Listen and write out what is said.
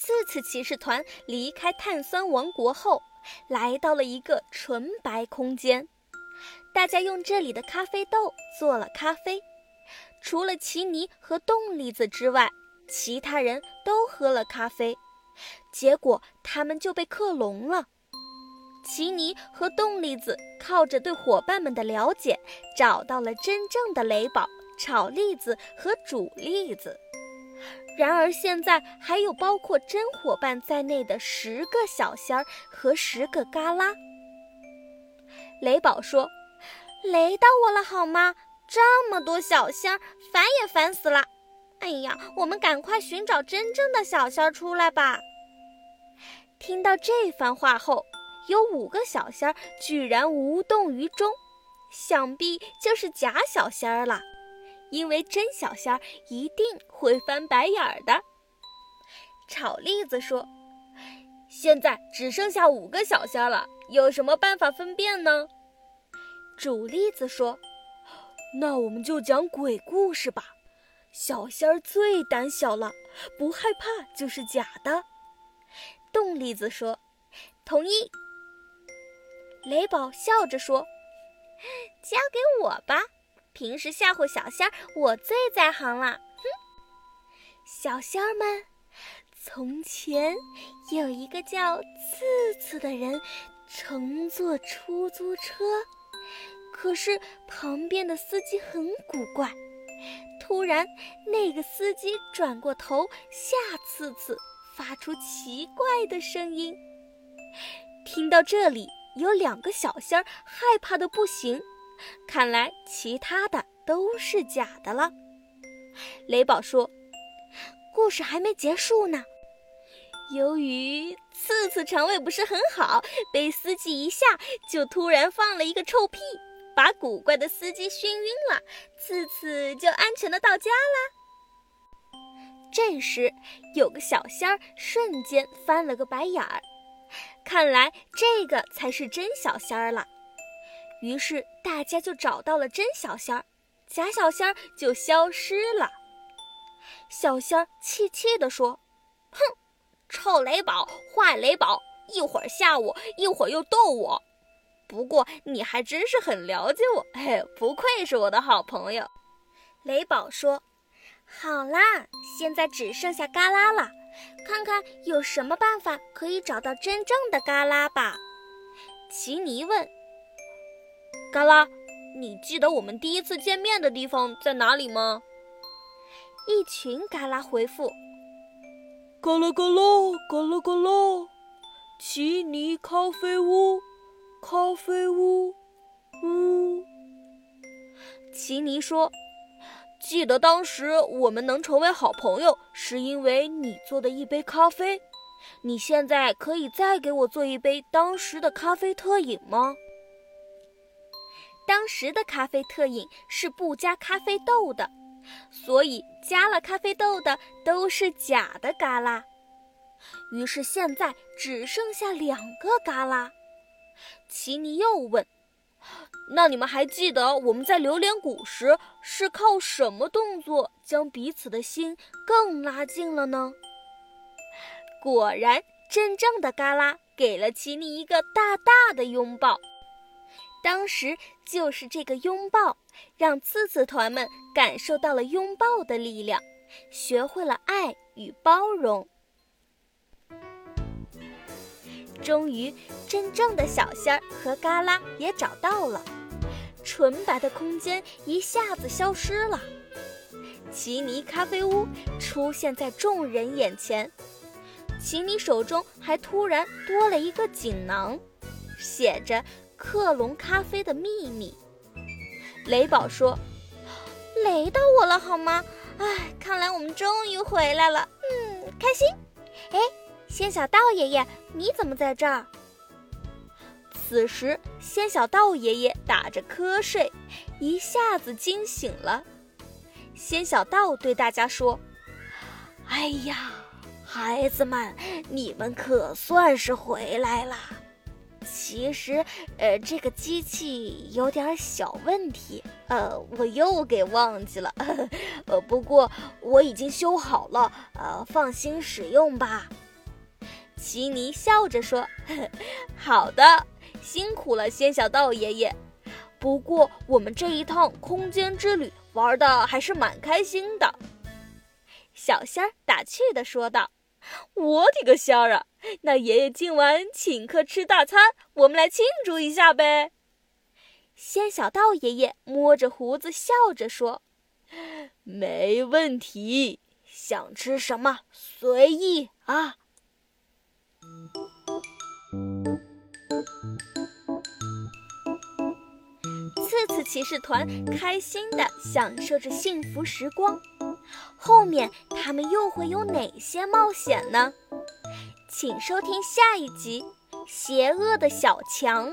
次次骑士团离开碳酸王国后，来到了一个纯白空间。大家用这里的咖啡豆做了咖啡，除了奇尼和冻栗子之外，其他人都喝了咖啡。结果他们就被克隆了。奇尼和冻栗子靠着对伙伴们的了解，找到了真正的雷宝、炒栗子和煮栗子。然而，现在还有包括真伙伴在内的十个小仙儿和十个嘎啦。雷宝说：“雷到我了，好吗？这么多小仙儿，烦也烦死了。哎呀，我们赶快寻找真正的小仙儿出来吧。”听到这番话后，有五个小仙儿居然无动于衷，想必就是假小仙儿了。因为真小仙儿一定会翻白眼儿的。炒栗子说：“现在只剩下五个小仙了，有什么办法分辨呢？”煮栗子说：“那我们就讲鬼故事吧。小仙儿最胆小了，不害怕就是假的。”冻栗子说：“同意。”雷宝笑着说：“交给我吧。”平时吓唬小仙儿，我最在行了。哼，小仙儿们，从前有一个叫次次的人，乘坐出租车，可是旁边的司机很古怪。突然，那个司机转过头，吓次次发出奇怪的声音。听到这里，有两个小仙儿害怕的不行。看来其他的都是假的了。雷宝说：“故事还没结束呢。由于次次肠胃不是很好，被司机一下就突然放了一个臭屁，把古怪的司机熏晕了，次次就安全的到家啦。”这时，有个小仙儿瞬间翻了个白眼儿，看来这个才是真小仙儿了。于是大家就找到了真小仙儿，假小仙儿就消失了。小仙儿气气地说：“哼，臭雷宝，坏雷宝，一会儿吓我，一会儿又逗我。不过你还真是很了解我，嘿，不愧是我的好朋友。”雷宝说：“好啦，现在只剩下嘎啦了，看看有什么办法可以找到真正的嘎啦吧。”奇尼问。嘎啦，你记得我们第一次见面的地方在哪里吗？一群嘎啦回复：嘎啦嘎啦嘎啦嘎啦，奇尼咖啡屋，咖啡屋，屋。奇尼说：“记得当时我们能成为好朋友，是因为你做的一杯咖啡。你现在可以再给我做一杯当时的咖啡特饮吗？”当时的咖啡特饮是不加咖啡豆的，所以加了咖啡豆的都是假的嘎啦。于是现在只剩下两个嘎啦。奇尼又问：“那你们还记得我们在榴莲谷时是靠什么动作将彼此的心更拉近了呢？”果然，真正的嘎啦给了奇尼一个大大的拥抱。当时就是这个拥抱，让刺刺团们感受到了拥抱的力量，学会了爱与包容。终于，真正的小仙儿和嘎啦也找到了，纯白的空间一下子消失了。奇尼咖啡屋出现在众人眼前，奇尼手中还突然多了一个锦囊，写着。克隆咖啡的秘密，雷宝说：“雷到我了，好吗？哎，看来我们终于回来了，嗯，开心。哎，仙小道爷爷，你怎么在这儿？”此时，仙小道爷爷打着瞌睡，一下子惊醒了。仙小道对大家说：“哎呀，孩子们，你们可算是回来了。”其实，呃，这个机器有点小问题，呃，我又给忘记了，呃，不过我已经修好了，呃，放心使用吧。奇尼笑着说：“ 好的，辛苦了，仙小道爷爷。不过我们这一趟空间之旅玩的还是蛮开心的。”小仙儿打趣地说道：“我的个仙儿啊！那爷爷今晚请客吃大餐，我们来庆祝一下呗。”仙小道爷爷摸着胡子笑着说：“没问题，想吃什么随意啊。”次次骑士团开心地享受着幸福时光，后面他们又会有哪些冒险呢？请收听下一集《邪恶的小强》。